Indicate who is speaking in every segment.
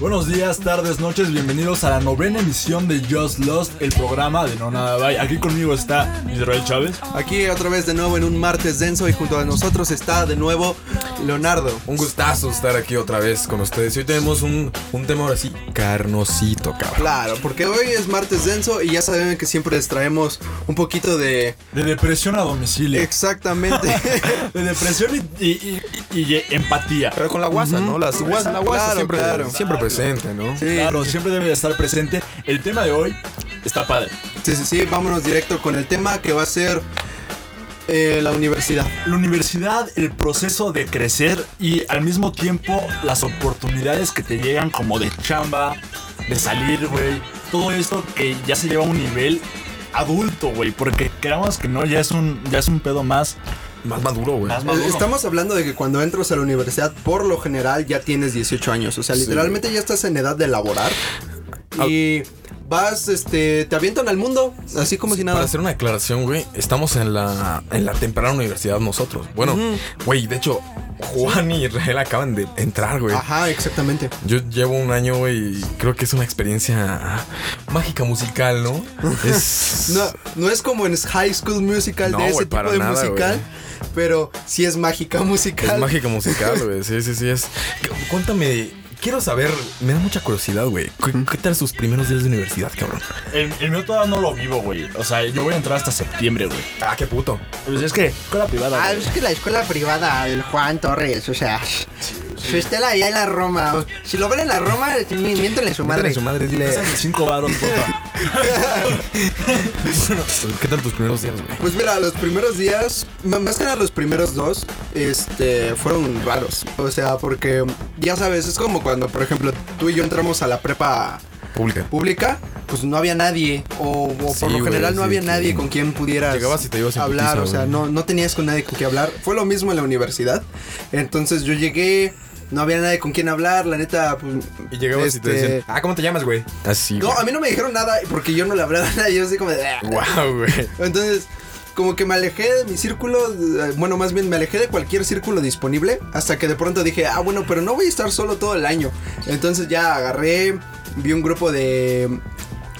Speaker 1: Buenos días, tardes, noches, bienvenidos a la novena emisión de Just Lost, el programa de No Nada Bye. Aquí conmigo está Israel Chávez.
Speaker 2: Aquí otra vez de nuevo en un martes denso y junto a nosotros está de nuevo Leonardo.
Speaker 3: Un gustazo estar aquí otra vez con ustedes. Hoy tenemos un, un tema ahora sí, carnosito, cabrón.
Speaker 2: Claro, porque hoy es martes denso y ya saben que siempre les traemos un poquito de...
Speaker 1: De depresión a domicilio.
Speaker 2: Exactamente.
Speaker 1: de depresión y, y- y- y empatía.
Speaker 3: Pero con la guasa, ¿no? Las, guasa, la guasa
Speaker 2: Claro,
Speaker 3: siempre,
Speaker 2: claro.
Speaker 3: siempre presente, ¿no?
Speaker 2: Sí,
Speaker 1: Claro, siempre debe de estar presente. El tema de hoy está padre.
Speaker 2: sí, sí, sí, vámonos directo con el tema que va a ser eh, la universidad.
Speaker 1: La universidad, el proceso de crecer y al mismo tiempo las oportunidades que te llegan como de chamba, de salir, güey. Todo esto que ya se lleva a un nivel adulto, güey. Porque queramos que no, ya es un, ya es un pedo más,
Speaker 3: Más maduro, güey.
Speaker 2: Estamos hablando de que cuando entras a la universidad, por lo general ya tienes 18 años. O sea,
Speaker 3: Sí.
Speaker 2: literalmente ya estás en edad de laborar. Y vas, este, te avientan al mundo, así como si nada.
Speaker 3: Para hacer una declaración, güey, estamos en la, en la temprana universidad nosotros. Bueno, güey, de hecho, Juan y Israel acaban de entrar, güey.
Speaker 2: Ajá, exactamente.
Speaker 3: Yo llevo un año, güey, y creo que es una experiencia mágica musical, ¿no? Es...
Speaker 2: No, no es como en High School Musical
Speaker 3: No,
Speaker 2: de ese
Speaker 3: güey,
Speaker 2: tipo de
Speaker 3: nada,
Speaker 2: musical, pero sí es mágica musical.
Speaker 3: Es mágica musical, güey. Sí, sí, sí. Es... Cuéntame. Quiero saber, me da mucha curiosidad, güey. ¿Qué, qué tal sus primeros días de universidad, cabrón?
Speaker 1: El, el mío todavía no lo vivo, güey. O sea, yo voy a entrar hasta septiembre, güey.
Speaker 3: Ah, qué puto.
Speaker 1: Pues es que, escuela privada.
Speaker 4: Ah,
Speaker 1: güey.
Speaker 4: es que la escuela privada, el Juan Torres, o sea, su estela allá en la Roma. Si lo ven en la Roma, mi- miéntenle su madre.
Speaker 3: Madre su madre, dile.
Speaker 1: Pásame cinco varos, porfa.
Speaker 3: ¿Qué tal tus primeros días, güey?
Speaker 2: Pues mira, los primeros días, más que nada los primeros dos, este, fueron raros. O sea, porque ya sabes, es como cuando, por ejemplo, tú y yo entramos a la prepa
Speaker 3: Pública.
Speaker 2: pública, pues no había nadie. O, o
Speaker 3: Sí,
Speaker 2: por lo
Speaker 3: güey,
Speaker 2: general no
Speaker 3: sí,
Speaker 2: había nadie con quien pudieras
Speaker 3: llegabas y te ibas en
Speaker 2: hablar.
Speaker 3: putiza,
Speaker 2: o sea, no, no tenías con nadie con quien hablar. Fue lo mismo en la universidad. Entonces yo llegué, no había nadie con quien hablar, la neta, pues.
Speaker 3: Y llegabas y te
Speaker 2: este,
Speaker 3: decían, ah, ¿cómo te llamas, güey? Así.
Speaker 2: No, a mí no me dijeron nada porque yo no le hablaba a nadie. Yo así como de. "Ah".
Speaker 3: Wow, güey.
Speaker 2: Entonces, como que me alejé de mi círculo, eh, bueno, más bien me alejé de cualquier círculo disponible, hasta que de pronto dije, ah, bueno, pero no voy a estar solo todo el año. Entonces ya agarré, vi un grupo de...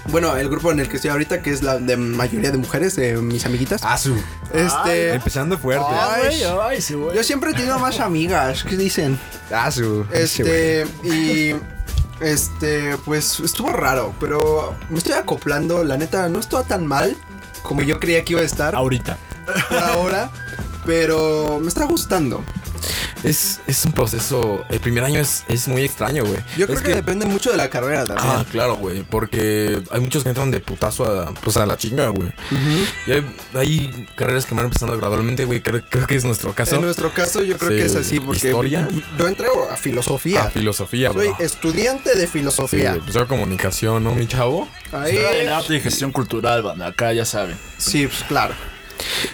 Speaker 2: Bueno, el grupo en el que estoy ahorita, que es la de mayoría de mujeres, de mis amiguitas.
Speaker 3: Ah, su.
Speaker 2: Este...
Speaker 3: Empezando fuerte.
Speaker 2: Ay,
Speaker 1: ay, sí, güey.
Speaker 4: Yo siempre he tenido más amigas, ¿qué dicen?
Speaker 3: Ah, su.
Speaker 2: Este, y... Este, pues estuvo raro, pero me estoy acoplando, la neta, no estuvo tan mal como yo creía que iba a estar.
Speaker 1: Ahorita.
Speaker 2: ahora, pero me está gustando.
Speaker 3: Es, es un proceso. El primer año es, es muy extraño, güey.
Speaker 2: Yo creo
Speaker 3: Es
Speaker 2: que, depende mucho de la carrera también.
Speaker 3: Ah, claro, güey. Porque hay muchos que entran de putazo a, pues, a la chinga, güey. Y hay, hay carreras que van empezando gradualmente, güey. Creo, creo que es nuestro caso.
Speaker 2: en nuestro caso yo creo
Speaker 3: Sí,
Speaker 2: que es así porque
Speaker 3: ¿historia?
Speaker 2: yo entré a filosofía.
Speaker 3: A filosofía,
Speaker 2: Soy
Speaker 3: bro.
Speaker 2: estudiante de
Speaker 3: Sí,
Speaker 2: filosofía.
Speaker 3: pues era comunicación, ¿no, mi chavo?
Speaker 2: Ahí,
Speaker 1: Estoy en arte y gestión cultural, banda. Acá ya saben.
Speaker 2: sí, pues claro.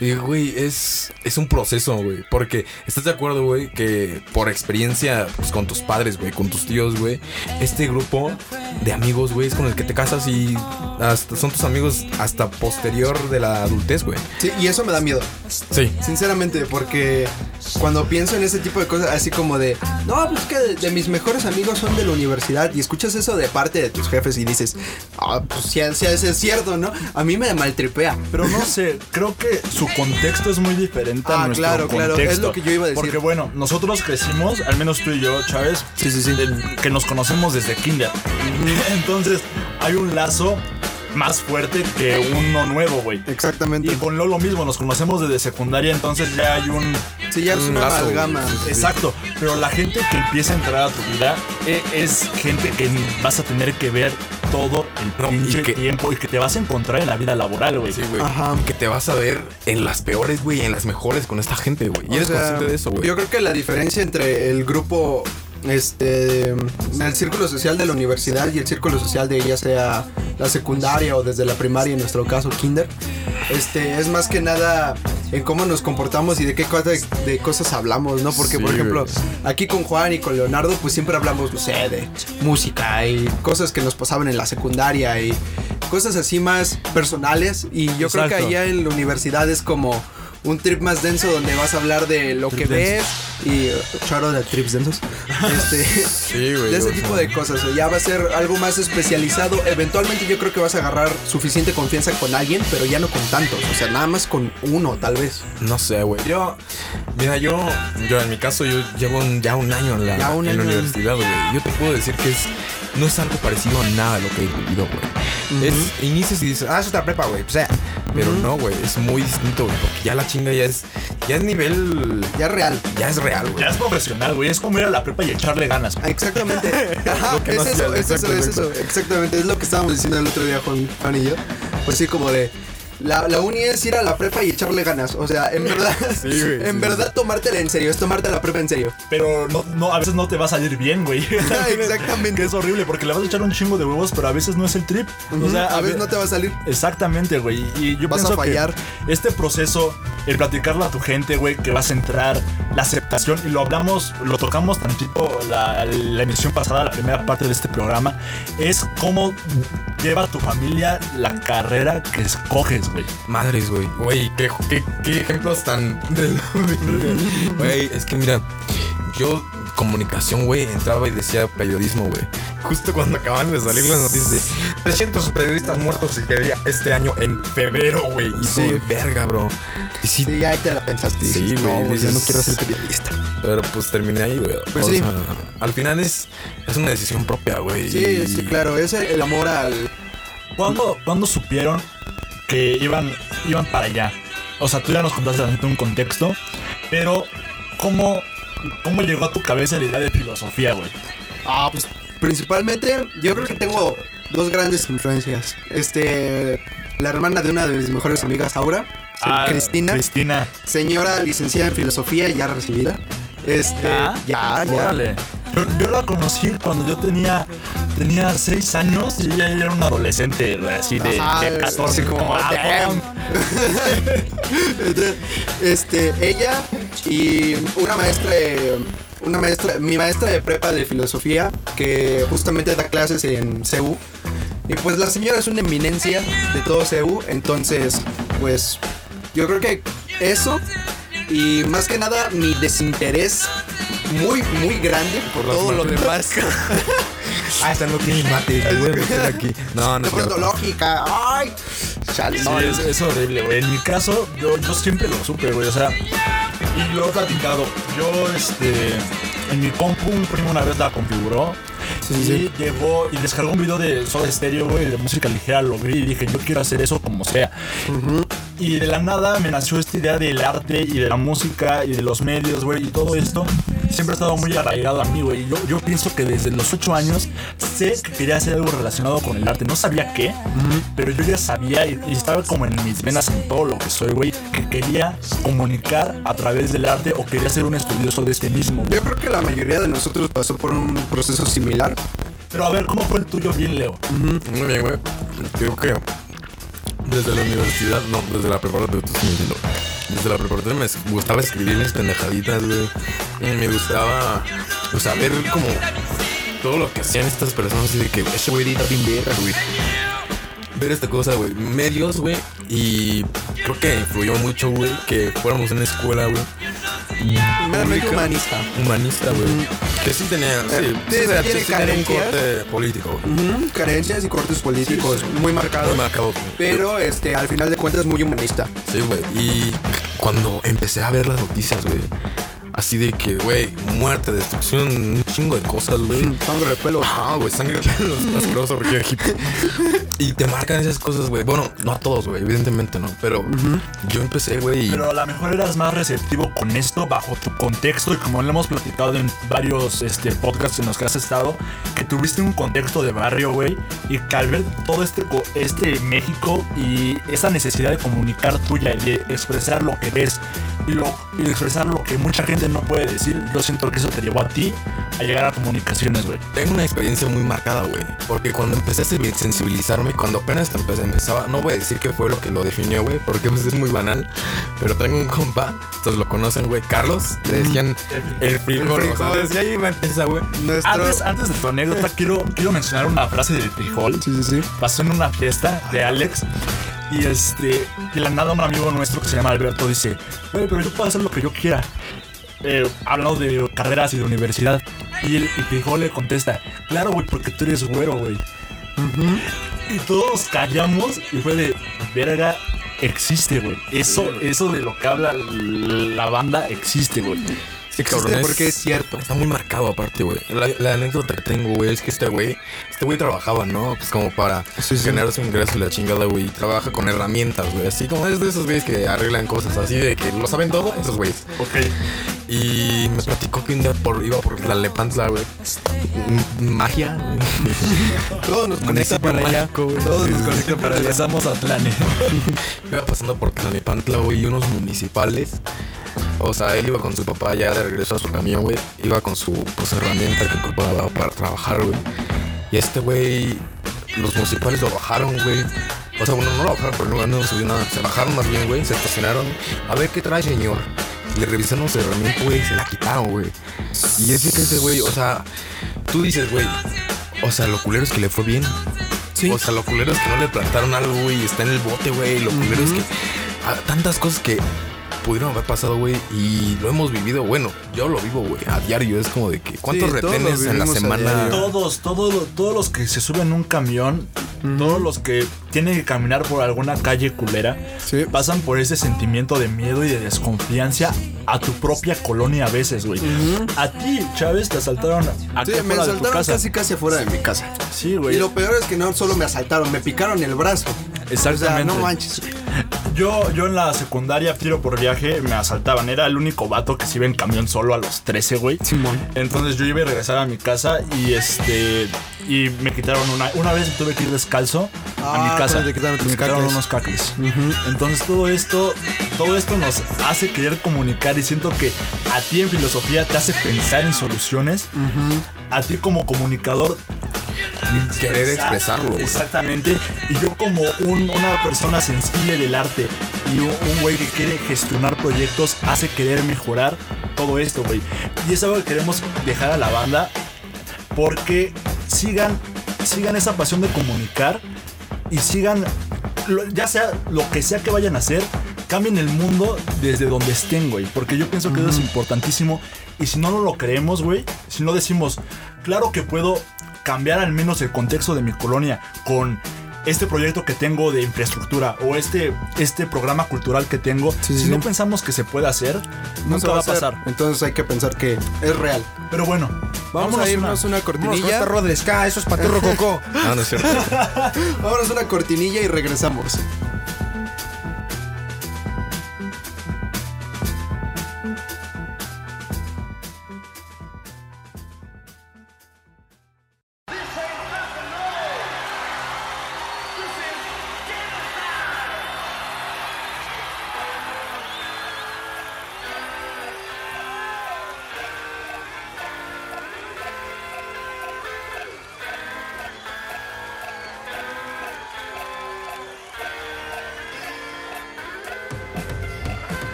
Speaker 3: Y, güey, es, es un proceso, güey. Porque estás de acuerdo, güey, que por experiencia pues, con tus padres, güey, con tus tíos, güey, este grupo de amigos, güey, es con el que te casas y hasta son tus amigos hasta posterior de la adultez, güey.
Speaker 2: Sí, y eso me da miedo,
Speaker 3: Sí.
Speaker 2: sinceramente, porque cuando pienso en ese tipo de cosas, así como de, no, pues que de, de mis mejores amigos son de la universidad, y escuchas eso de parte de tus jefes y dices, ah, pues sí, sí, sí es cierto, ¿no? A mí me maltripea.
Speaker 1: Pero no sé, creo que su contexto es muy diferente
Speaker 2: Ah,
Speaker 1: a nuestro
Speaker 2: claro, claro,
Speaker 1: contexto.
Speaker 2: es lo que yo iba a decir.
Speaker 1: Porque bueno, nosotros crecimos, al menos tú y yo, Chávez,
Speaker 2: Sí, sí, sí.
Speaker 1: que nos conocemos desde kinder. Entonces, hay un lazo más fuerte que uno nuevo, güey.
Speaker 2: Exactamente.
Speaker 1: Y con lo, lo mismo, nos conocemos desde secundaria, entonces ya hay un...
Speaker 2: Sí, ya es
Speaker 3: Un
Speaker 2: una
Speaker 3: lazo,
Speaker 2: amalgama.
Speaker 3: güey.
Speaker 1: Exacto, pero la gente que empieza a entrar a tu vida eh, es gente que vas a tener que ver todo el pinche
Speaker 3: que-
Speaker 1: tiempo y que te vas a encontrar en la vida laboral, güey.
Speaker 3: Sí, güey.
Speaker 2: Ajá.
Speaker 3: Que te vas a ver en las peores, güey, en las mejores con esta gente, güey. Y eres
Speaker 2: sea,
Speaker 3: consciente de eso, güey.
Speaker 2: Yo creo que la diferencia entre el grupo, este, el círculo social de la universidad y el círculo social de ya sea la secundaria o desde la primaria, en nuestro caso kinder, este, es más que nada en cómo nos comportamos y de qué cosas, de cosas hablamos, ¿no? Porque,
Speaker 3: Sí,
Speaker 2: por ejemplo, aquí con Juan y con Leonardo, pues siempre hablamos, no sé, de música y cosas que nos pasaban en la secundaria y cosas así más personales. Y yo creo que allá en la universidad es como un trip más denso donde vas a hablar de lo que ves y charo de trips densos. Este,
Speaker 3: Sí, güey.
Speaker 2: de ese tipo de cosas. o ya va a ser algo más especializado. Eventualmente yo creo que vas a agarrar suficiente confianza con alguien, pero ya no con tantos. O sea, nada más con uno, tal vez.
Speaker 3: No sé, güey. Yo, mira, yo, yo en mi caso, yo llevo un- ya un año en la,
Speaker 2: Ya un
Speaker 3: en la universidad, güey. Yo te puedo decir que es, no es algo parecido a nada a lo que he vivido, güey. Es, inicias y dices, ah, es otra prepa, güey. O sea, pero no, güey, es muy distinto, güey. Porque ya la chinga ya es, ya es nivel,
Speaker 2: Ya real.
Speaker 3: ya es real, güey.
Speaker 1: Ya es profesional, güey. Es como ir a la prepa y echarle ganas.
Speaker 2: Ah, Exactamente. Ajá, es
Speaker 3: no
Speaker 2: eso, es eso, es eso. Exactamente, es lo que estábamos diciendo el otro día Juan, Juan y yo. Pues sí, como de. La, la uni es ir a la prepa y echarle ganas. O sea, en verdad.
Speaker 3: Sí, güey,
Speaker 2: en
Speaker 3: sí,
Speaker 2: verdad, tomártela en serio. Es tomarte la prepa en serio.
Speaker 1: Pero no, no, a veces no te va a salir bien, güey.
Speaker 2: Exactamente.
Speaker 1: Que es horrible porque le vas a echar un chingo de huevos, pero a veces no es el trip. O sea,
Speaker 2: a veces
Speaker 1: ve-
Speaker 2: no te va a salir.
Speaker 1: Exactamente, güey. Y yo
Speaker 2: Vas a
Speaker 1: que
Speaker 2: fallar.
Speaker 1: este proceso, el platicarlo a tu gente, güey, que vas a entrar, la aceptación, y lo hablamos, lo tocamos tantito la, la emisión pasada, la primera parte de este programa, es cómo lleva tu familia la carrera que escoges, güey.
Speaker 3: Madres, güey. Güey, qué, qué, qué ejemplos tan. Güey, es que mira, yo comunicación, güey, entraba y decía periodismo, güey. Justo cuando acaban de salir las noticias de 300 periodistas muertos este año en febrero, güey. Y
Speaker 2: Sí.
Speaker 3: verga, bro. Y sí,
Speaker 2: Sí, ya ahí te la pensaste.
Speaker 3: Sí, güey,
Speaker 2: No,
Speaker 3: dices-
Speaker 2: no quiero ser periodista.
Speaker 3: pero pues terminé ahí, güey.
Speaker 2: Pues
Speaker 3: O
Speaker 2: sí.
Speaker 3: sea, al final es, es una decisión propia, güey.
Speaker 2: Sí,
Speaker 3: y-
Speaker 2: sí, claro. Es el, el amor al.
Speaker 1: ¿Cuándo, cuándo supieron que iban, iban para allá? O sea, tú ya nos contaste un contexto, pero ¿cómo, ¿cómo llegó a tu cabeza la idea de filosofía, güey?
Speaker 2: Ah, pues principalmente yo creo que tengo dos grandes influencias. Este, la hermana de una de mis mejores amigas, Aura,
Speaker 1: Ah,
Speaker 2: Cristina,
Speaker 1: Cristina.
Speaker 2: señora licenciada en filosofía ya recibida. Este, ya, ya.
Speaker 1: Órale. Yo, yo la conocí cuando yo tenía tenía 6 años y ella era una adolescente, así de,
Speaker 2: Ajá,
Speaker 1: de 14,
Speaker 2: así como,
Speaker 1: ah.
Speaker 2: Este, ella y una maestra de- una maestra, mi maestra de prepa de filosofía que justamente da clases en CEU. Y pues la señora es una eminencia de todo CEU, entonces pues yo creo que eso y más que nada mi desinterés muy muy grande por
Speaker 3: las
Speaker 2: todo lo
Speaker 3: matemáticas.
Speaker 2: demás.
Speaker 3: Ah, esta no tiene mate, lo voy a meter aquí. No, no, no.
Speaker 2: lógica, ay, chale.
Speaker 1: No, es, es horrible, güey. En mi caso, yo, yo siempre lo supe, güey. O sea, y lo he platicado. Yo, este, en mi compu, un primo una vez la configuró. y llegó y descargó un video de Soda Stereo, güey, de música ligera. Lo vi y dije, yo quiero hacer eso como sea. Y de la nada me nació esta idea del arte y de la música y de los medios, güey, y todo esto. Siempre ha estado muy arraigado a mí, güey. Yo, yo pienso que desde los 8 años sé que quería hacer algo relacionado con el arte. No sabía qué, pero yo ya sabía y, y estaba como en mis venas en todo lo que soy, güey, que quería comunicar a través del arte o quería ser un estudioso de este mismo.
Speaker 2: Yo creo que la mayoría de nosotros pasó por un proceso similar.
Speaker 1: Pero a ver, ¿cómo fue el tuyo bien, Leo?
Speaker 3: Muy bien, güey. Yo creo. Desde la universidad, no, desde la preparatoria. Desde la preparatoria me gustaba escribir mis pendejaditas, güey. Y Me gustaba, o sea, ver como todo lo que hacían estas personas, así de que ese güey edita bien verga, güey. Ver esta cosa, güey. Medios, güey. Y creo que influyó mucho, güey, que fuéramos en una escuela, güey.
Speaker 2: Meramente humanista.
Speaker 3: Humanista, güey. Que sí tenía, sí,
Speaker 2: Eh,
Speaker 3: sí,
Speaker 2: sí, tiene
Speaker 3: tenía un
Speaker 2: carencias.
Speaker 3: corte político, güey.
Speaker 2: Ujú, carencias y cortes políticos muy marcados.
Speaker 3: Muy marcado, güey.
Speaker 2: Pero este, al final de cuentas muy humanista.
Speaker 3: Sí, güey. Y cuando empecé a ver las noticias, güey. Así de que, güey, muerte, destrucción, un chingo de cosas, güey.
Speaker 2: Sangre de pelo.
Speaker 3: Ah, güey, sangre de pelos, asqueroso, porque hippie. Y te marcan esas cosas, güey. Bueno, no a todos, güey, evidentemente no. Pero yo empecé, güey. y-
Speaker 1: Pero a lo mejor eras más receptivo con esto bajo tu contexto y como lo hemos platicado en varios este, podcasts en los que has estado, que tuviste un contexto de barrio, güey, y que al ver todo este, co- este México y esa necesidad de comunicar tuya y de expresar lo que ves lo, y expresar lo que mucha gente no puede decir, yo siento que eso te llevó a ti a llegar a comunicaciones, güey.
Speaker 3: Tengo una experiencia muy marcada, güey. Porque cuando empecé a sensibil- sensibilizarme, cuando apenas empecé, empezaba, no voy a decir qué fue lo que lo definió, güey, porque pues es muy banal. Pero tengo un compa, todos lo conocen, güey, Carlos. Le decían el frijol.
Speaker 2: El
Speaker 3: O sea,
Speaker 2: frijol.
Speaker 3: desde ahí va esa, güey.
Speaker 2: Nuestro.
Speaker 1: Antes, antes de tu anécdota, quiero, quiero mencionar una frase del frijol.
Speaker 2: Sí, sí, sí.
Speaker 1: pasó en una fiesta de Alex Y este, de la nada un amigo nuestro que se llama Alberto dice, güey, pero yo puedo hacer lo que yo quiera. Eh, hablando de carreras y de universidad. Y el y Frijol le contesta, claro, güey, porque tú eres güero, güey. Y todos callamos y fue de, verga, existe, güey. Eso, eso de lo que habla la banda existe, güey.
Speaker 3: Cabrón, es-
Speaker 2: porque es cierto.
Speaker 3: Está muy marcado aparte, güey. La, la anécdota que tengo, güey, es que este güey, este güey trabajaba, ¿no? Pues como para generar su ingreso y la chingada, güey. Trabaja con herramientas, güey. Así como es de esos güeyes que arreglan cosas así de que lo saben todo, esos güeyes.
Speaker 1: Ok.
Speaker 3: Y me platicó que un día por, iba por la Lepantla, güey. Magia, güey.
Speaker 2: Todo nos conecta para allá.
Speaker 3: mágico, güey.
Speaker 2: Todo nos conecta para allá.
Speaker 1: Regresamos a Tlane.
Speaker 3: Iba pasando por Tlalnepantla, güey, y unos municipales. O sea, él iba con su papá ya de regreso a su camión, güey. Iba con su pues, herramienta que ocupaba para trabajar, güey. Y este güey, los municipales lo bajaron, güey. O sea, bueno, no lo bajaron, pero no, no subió nada. Se bajaron más bien, güey. Se estacionaron. A ver qué trae, señor. Le revisaron su herramienta, güey. Se la quitaron, güey. Y es que ese güey, o sea, tú dices, güey. O sea, lo culero es que le fue bien.
Speaker 2: Sí.
Speaker 3: O sea, lo culero es que no le plantaron algo, güey, está en el bote, güey. Lo culero es que ah, tantas cosas que pudieron haber pasado, güey, y lo hemos vivido. Bueno, yo lo vivo, güey, a diario. Es como de que, ¿cuántos
Speaker 2: Sí,
Speaker 3: retenes en la semana?
Speaker 1: Todos, todos, todos los que se suben en un camión, todos los que tienen que caminar por alguna calle culera,
Speaker 2: Sí.
Speaker 1: pasan por ese sentimiento de miedo y de desconfianza a tu propia colonia a veces, güey. A ti, Chávez, te asaltaron aquí
Speaker 2: Sí, me
Speaker 1: afuera de tu
Speaker 2: asaltaron
Speaker 1: casa.
Speaker 2: casi casi afuera de mi casa.
Speaker 1: Sí, güey.
Speaker 2: Y lo peor es que no solo me asaltaron, me picaron el brazo. O sea,
Speaker 1: Exactamente.
Speaker 2: no manches.
Speaker 1: Yo, yo en la secundaria, tiro por viaje, me asaltaban. Era el único vato que se iba en camión solo a los 13, güey.
Speaker 2: Simón.
Speaker 1: Entonces yo iba a regresar a mi casa y este. Y me quitaron una. Una vez tuve que ir descalzo a
Speaker 2: Ah,
Speaker 1: mi casa.
Speaker 2: te quitaron tus
Speaker 1: me quitaron
Speaker 2: cacles.
Speaker 1: unos cacles. Entonces todo esto. Todo esto nos hace querer comunicar y siento que a ti en filosofía te hace pensar en soluciones. A ti como comunicador
Speaker 3: Querer expresarlo, güey.
Speaker 1: Exactamente. Y yo como un- una persona sensible del arte y un un güey que quiere gestionar proyectos hace querer mejorar todo esto, güey. Y es algo que queremos dejar a la banda porque sigan, sigan esa pasión de comunicar y sigan, ya sea lo que sea que vayan a hacer, cambien el mundo desde donde estén, güey. Porque yo pienso que eso es importantísimo. Y si no lo creemos, güey, si no decimos, claro que puedo cambiar al menos el contexto de mi colonia con este proyecto que tengo de infraestructura o este, este programa cultural que tengo,
Speaker 2: Sí,
Speaker 1: si
Speaker 2: sí.
Speaker 1: no pensamos que se puede hacer,
Speaker 2: No
Speaker 1: nunca
Speaker 2: se
Speaker 1: va a
Speaker 2: hacer.
Speaker 1: pasar.
Speaker 2: Entonces hay que pensar que es real.
Speaker 1: Pero bueno,
Speaker 2: Vamos a irnos una,
Speaker 3: con
Speaker 2: cortinilla.
Speaker 3: ska, eso es para ti, Rococó. No, no es cierto.
Speaker 2: Vámonos una cortinilla y regresamos.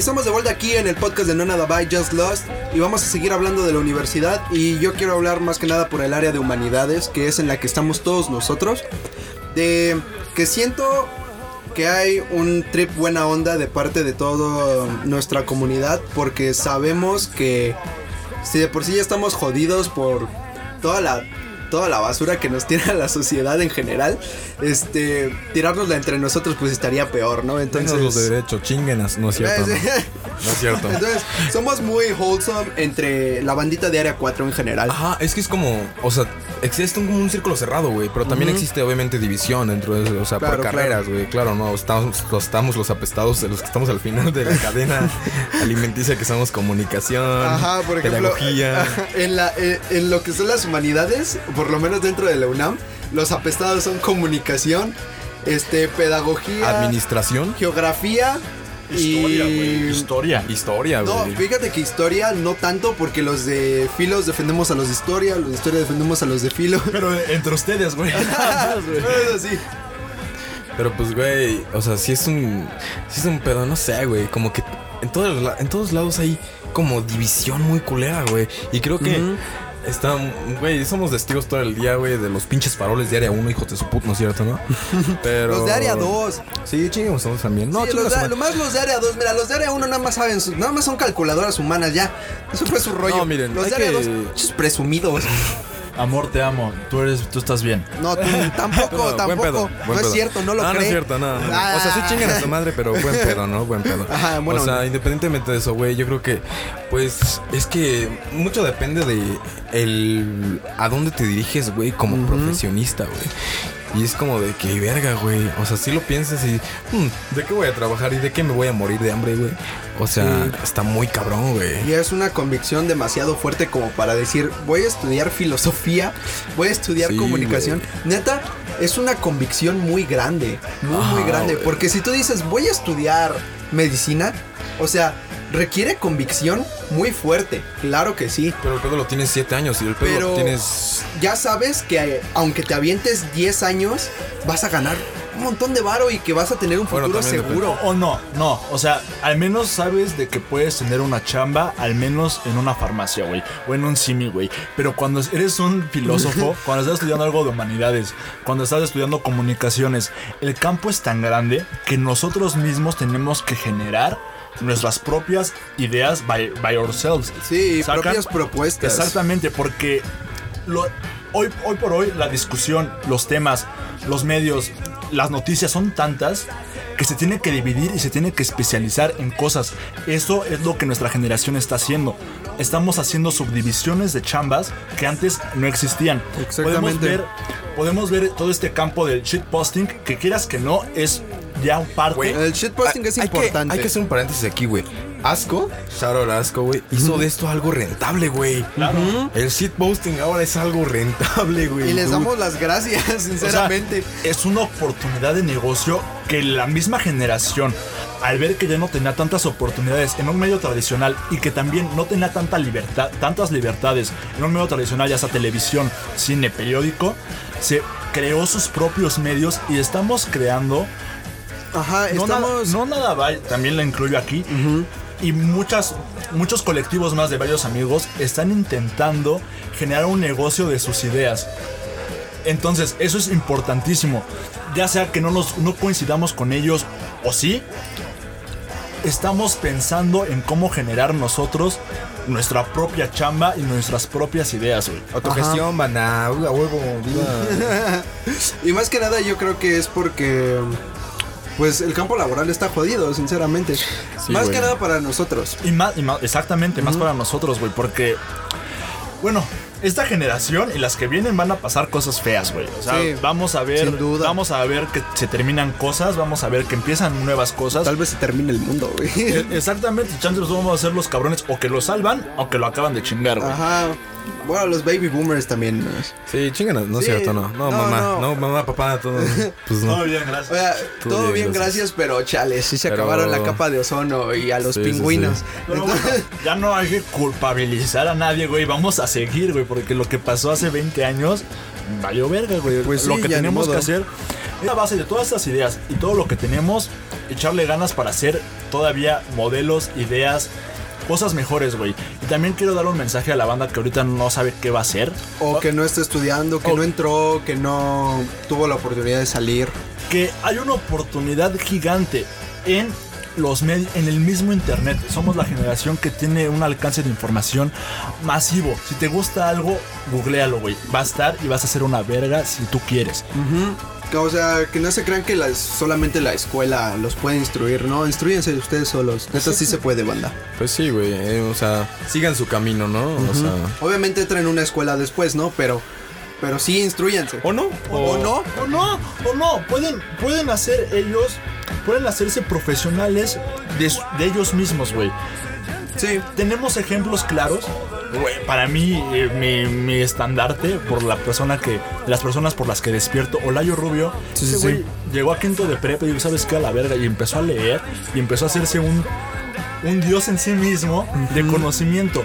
Speaker 2: Estamos de vuelta aquí en el podcast de No Nada By Just Lost. Y vamos a seguir hablando de la universidad. Y yo quiero hablar más que nada por el área de humanidades que es en la que estamos todos nosotros. De que siento que hay un trip buena onda de parte de toda nuestra comunidad porque sabemos que si de por sí ya estamos jodidos por toda la toda la basura que nos tira la sociedad en general, este tirárnosla entre nosotros pues estaría peor, ¿no?
Speaker 3: Tengan los de derecho, chinguenas, no es cierto. No, No es cierto.
Speaker 2: Entonces, somos muy wholesome entre la bandita de Área 4 en general.
Speaker 3: Ajá, es que es como, o sea, existe un, como un círculo cerrado, güey, pero también existe obviamente división dentro de eso, o sea,
Speaker 2: Claro,
Speaker 3: por carreras, güey, claro, no, estamos, los- estamos los apestados de los que estamos al final de la cadena alimenticia que somos comunicación,
Speaker 2: Ajá, por ejemplo,
Speaker 3: pedagogía.
Speaker 2: en, la, en, en lo que son las humanidades, por lo menos dentro de la UNAM, los apestados son comunicación, este, pedagogía,
Speaker 3: Administración,
Speaker 2: geografía
Speaker 1: historia,
Speaker 2: y...
Speaker 1: güey. Historia.
Speaker 3: historia,
Speaker 2: No,
Speaker 3: güey.
Speaker 2: fíjate que historia no tanto porque los de filos defendemos a los de historia, los de historia defendemos a los de filo.
Speaker 1: Pero entre ustedes, güey.
Speaker 2: Eso sí.
Speaker 3: Pero pues, güey, o sea, sí es un. Sí es un pedo, no sé, güey. Como que en todos, en todos lados hay como división muy culera, güey. Y creo que Está, güey, somos testigos todo el día, güey, de los pinches faroles de área 1, hijos de su puta, ¿no es cierto, no? Pero.
Speaker 2: Los de área 2.
Speaker 3: Sí, chinguemos todos también. No,
Speaker 2: Sí, los de- lo más los de área 2, mira, los de área 1 nada más saben, nada más son calculadoras humanas ya. Eso fue su rollo.
Speaker 3: No, miren,
Speaker 2: los de área
Speaker 3: que-
Speaker 2: 2, chis presumidos.
Speaker 1: Amor, te amo. Tú eres, tú estás bien.
Speaker 2: No, tú tampoco,
Speaker 3: No, buen
Speaker 2: tampoco.
Speaker 3: pedo,
Speaker 2: no es cierto, no lo
Speaker 3: no,
Speaker 2: cree.
Speaker 3: No es cierto, no, no.
Speaker 2: Ah.
Speaker 3: O sea, sí chingan a su madre, pero buen pedo, ¿no? Buen pedo.
Speaker 2: Ajá, bueno,
Speaker 3: O sea,
Speaker 2: no.
Speaker 3: independientemente de eso, güey, yo creo que, pues, es que mucho depende de el a dónde te diriges, güey, como profesionista, güey. Y es como de que, verga, güey. O sea, si lo piensas y, hmm, ¿de qué voy a trabajar y de qué me voy a morir de hambre, güey? O sea,
Speaker 2: Sí.
Speaker 3: está muy cabrón, güey.
Speaker 2: Y es una convicción demasiado fuerte como para decir, voy a estudiar filosofía, voy a estudiar
Speaker 3: Sí,
Speaker 2: comunicación. Neta, es una convicción muy grande, muy, muy
Speaker 3: Ajá,
Speaker 2: grande.
Speaker 3: güey.
Speaker 2: Porque si tú dices, voy a estudiar medicina, o sea, requiere convicción muy fuerte. Claro que sí.
Speaker 3: Pero el pedo lo tienes siete años y el pedo
Speaker 2: Pero
Speaker 3: lo tienes
Speaker 2: ya sabes que eh, aunque te avientes 10 años, vas a ganar un montón de varo y que vas a tener un futuro seguro.
Speaker 1: O no, no. O sea, al menos sabes de que puedes tener una chamba, al menos en una farmacia, güey. O en un simi, güey. Pero cuando eres un filósofo, cuando estás estudiando algo de humanidades, cuando estás estudiando comunicaciones, el campo es tan grande que nosotros mismos tenemos que generar nuestras propias ideas by, by ourselves.
Speaker 2: Sí,
Speaker 1: ¿Sacan?
Speaker 2: propias propuestas.
Speaker 1: Exactamente, porque lo- hoy, hoy por hoy la discusión, los temas, los medios, las noticias son tantas que se tiene que dividir y se tiene que especializar en cosas. Eso es lo que nuestra generación está haciendo. Estamos haciendo subdivisiones de chambas que antes no existían. Podemos
Speaker 2: Exactamente.
Speaker 1: ver, podemos ver todo este campo del shitposting que quieras que no es ya parte.
Speaker 3: Güey,
Speaker 2: El shitposting es
Speaker 3: hay
Speaker 2: importante.
Speaker 3: Que, hay que hacer un paréntesis aquí, güey. Asco, shout out a Asco, güey, hizo de esto algo rentable, güey.
Speaker 1: Claro.
Speaker 3: El shitposting ahora es algo rentable, güey.
Speaker 2: Y les
Speaker 3: dude.
Speaker 2: damos las gracias,
Speaker 1: O sea,
Speaker 2: sinceramente.
Speaker 1: es una oportunidad de negocio que la misma generación, al ver que ya no tenía tantas oportunidades en un medio tradicional y que también no tenía tanta libertad, tantas libertades en un medio tradicional, ya sea televisión, cine, periódico, se creó sus propios medios y estamos creando
Speaker 2: Ajá,
Speaker 1: no nada,
Speaker 2: estamos.
Speaker 1: no nada va- también la incluyo aquí. Y muchas, muchos colectivos más de varios amigos están intentando generar un negocio de sus ideas. Entonces, eso es importantísimo. Ya sea que no, nos, no coincidamos con ellos o sí, estamos pensando en cómo generar nosotros nuestra propia chamba y nuestras propias ideas, güey.
Speaker 3: Autogestión, a huevo, viva.
Speaker 2: Y más que nada, yo creo que es porque. Pues el campo laboral está jodido, sinceramente. más
Speaker 3: güey.
Speaker 2: que nada para nosotros.
Speaker 1: Y más, y más- exactamente, más para nosotros, güey, porque, bueno, esta generación y las que vienen van a pasar cosas feas, güey. O sea,
Speaker 2: Sí,
Speaker 1: vamos a ver,
Speaker 2: sin duda.
Speaker 1: vamos a ver que se terminan cosas, vamos a ver que empiezan nuevas cosas.
Speaker 2: Tal vez se termine el mundo, güey.
Speaker 1: E- Exactamente, chances vamos a ser los cabrones o que lo salvan o que lo acaban de chingar, güey.
Speaker 2: Ajá. Bueno, los baby boomers también. ¿no?
Speaker 3: Sí, chinganas, no es
Speaker 2: Sí,
Speaker 3: cierto, no. No,
Speaker 2: no,
Speaker 3: mamá,
Speaker 2: no.
Speaker 3: no. mamá, papá, todo. Pues no.
Speaker 1: Todo bien, gracias.
Speaker 2: O sea,
Speaker 3: Todo
Speaker 2: todo,
Speaker 3: bien, gracias.
Speaker 2: gracias, pero chale, sí se
Speaker 3: Pero-
Speaker 2: acabaron la capa de ozono y a los
Speaker 3: Sí,
Speaker 2: pingüinos.
Speaker 3: sí.
Speaker 1: Pero bueno, ya no hay que culpabilizar a nadie, güey. Vamos a seguir, güey, porque lo que pasó hace 20 años valió verga, güey.
Speaker 2: Pues
Speaker 1: lo
Speaker 2: sí,
Speaker 1: que tenemos que hacer es a base de todas estas ideas y todo lo que tenemos, echarle ganas para hacer todavía modelos, ideas, cosas mejores, güey. Y también quiero dar un mensaje a la banda que ahorita no sabe qué va a hacer.
Speaker 2: O que no está estudiando, que no entró, que no tuvo la oportunidad de salir.
Speaker 1: que hay una oportunidad gigante en los med- en el mismo internet. Somos la generación que tiene un alcance de información masivo. Si te gusta algo, googlealo, güey. Va a estar y vas a hacer una verga si tú quieres.
Speaker 2: O sea, que no se crean que la- solamente la escuela los puede instruir, ¿no? Instruyense ustedes solos. Neta sí se puede, banda.
Speaker 3: Pues sí, güey. eh, o sea, sigan su camino, ¿no? O sea.
Speaker 2: Obviamente entren en una escuela después, ¿no? Pero, pero sí instruyense.
Speaker 3: ¿O no?
Speaker 2: ¿O no?
Speaker 1: O no, o no. Pueden, pueden hacer ellos, pueden hacerse profesionales de, de ellos mismos, güey.
Speaker 2: Sí.
Speaker 1: tenemos ejemplos claros. Para mí, eh, mi, mi estandarte por la persona que, de las personas por las que despierto, Olayo Rubio,
Speaker 2: Sí,
Speaker 1: ese
Speaker 2: sí,
Speaker 1: güey
Speaker 2: sí.
Speaker 1: llegó a quinto de prepa y dijo, ¿sabes qué? A la verga. Y empezó a leer y empezó a hacerse un, un dios en sí mismo de conocimiento.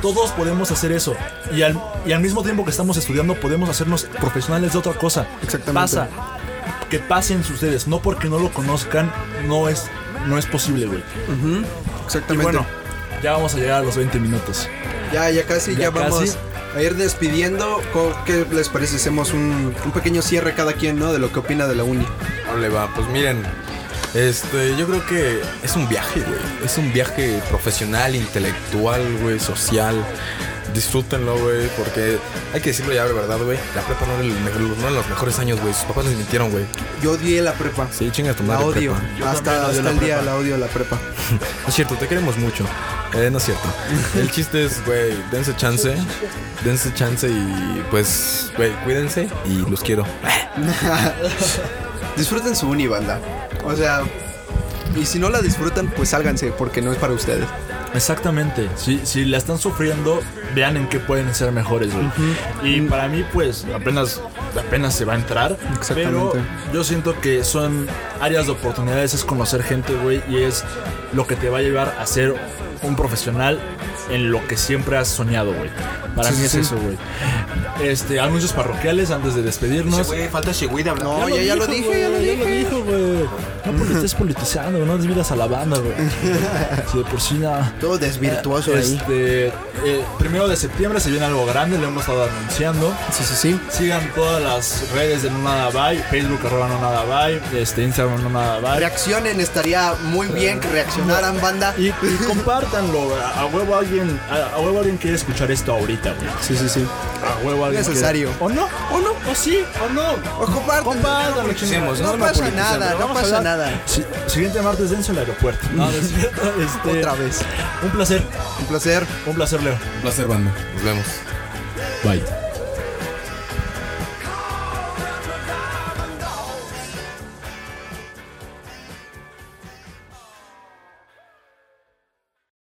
Speaker 1: Todos podemos hacer eso. Y al, y al mismo tiempo que estamos estudiando, podemos hacernos profesionales de otra cosa.
Speaker 2: Exactamente.
Speaker 1: Pasa. Que pasen ustedes. No porque no lo conozcan, no es, no es posible, güey. Y
Speaker 2: Exactamente.
Speaker 1: bueno, ya vamos a llegar a los 20 minutos.
Speaker 2: ya, ya casi, ya,
Speaker 1: ya
Speaker 2: vamos.
Speaker 1: casi.
Speaker 2: a ir despidiendo. ¿Qué les parece? Hacemos un, un pequeño cierre cada quien, ¿no? De lo que opina de la uni.
Speaker 3: Hable, va, pues miren. Este, yo creo que es un viaje, güey. Es un viaje profesional, intelectual, güey, social. Disfrútenlo, güey, porque hay que decirlo ya de verdad, güey. La prepa no era el mejor- no eran los mejores años, güey. Sus papás les mintieron, güey.
Speaker 2: Yo odié la prepa.
Speaker 3: Sí, chinga tu
Speaker 2: La
Speaker 3: madre.
Speaker 2: odio.
Speaker 3: prepa.
Speaker 1: Yo
Speaker 2: Hasta,
Speaker 1: también odio
Speaker 2: hasta
Speaker 1: la
Speaker 2: el día
Speaker 1: prepa.
Speaker 2: la odio la prepa.
Speaker 3: No es cierto, te queremos mucho. Eh, no es cierto. El chiste es, güey, dense chance. Dense chance y, pues, güey, cuídense y los quiero.
Speaker 2: Disfruten su uni, banda. O sea, y si no la disfrutan, pues sálganse, porque no es para ustedes.
Speaker 1: Exactamente. Si, si la están sufriendo, vean en qué pueden ser mejores, güey. Y para mí, pues, apenas, apenas se va a entrar.
Speaker 2: Exactamente.
Speaker 1: Pero yo siento que son áreas de oportunidades, es conocer gente, güey, y es lo que te va a llevar a ser un profesional en lo que siempre has soñado, güey. Para
Speaker 2: Sí,
Speaker 1: mí
Speaker 2: sí,
Speaker 1: es
Speaker 2: sí.
Speaker 1: eso, güey. Este, anuncios parroquiales antes de despedirnos.
Speaker 3: falta Shigüida,
Speaker 2: No, ya, ya lo
Speaker 1: dijo,
Speaker 2: dije, ya lo
Speaker 1: güey,
Speaker 2: dije.
Speaker 1: dijo, güey. No porque estés politizando, no desvidas a la banda, güey. Si de por sí nada.
Speaker 4: Todo desvirtuoso ahí.
Speaker 1: Este, eh, primero de septiembre se viene algo grande, lo hemos estado anunciando.
Speaker 2: Sí, sí, sí.
Speaker 1: Sigan todas las redes de No Nada Bye, Facebook arroba No Nada Bye, este, Instagram No Nada Bye.
Speaker 2: Reaccionen, estaría muy bien que reaccionaran, banda.
Speaker 1: Y, y compártanlo, a, a huevo alguien, a, a huevo alguien quiere escuchar esto ahorita, güey.
Speaker 2: Sí, sí, sí.
Speaker 1: A huevo alguien
Speaker 2: Necesario.
Speaker 1: quiere- O no, o no, o sí, o no.
Speaker 2: O
Speaker 1: chingada.
Speaker 2: No pasa nada, no pasa nada.
Speaker 1: Si- siguiente martes denso aeropuerto. No, no es cierto, este,
Speaker 2: Otra vez.
Speaker 1: Un placer,
Speaker 2: Un placer.
Speaker 1: un placer, Leo.
Speaker 3: Un placer, banda. Nos vemos.
Speaker 1: Bye.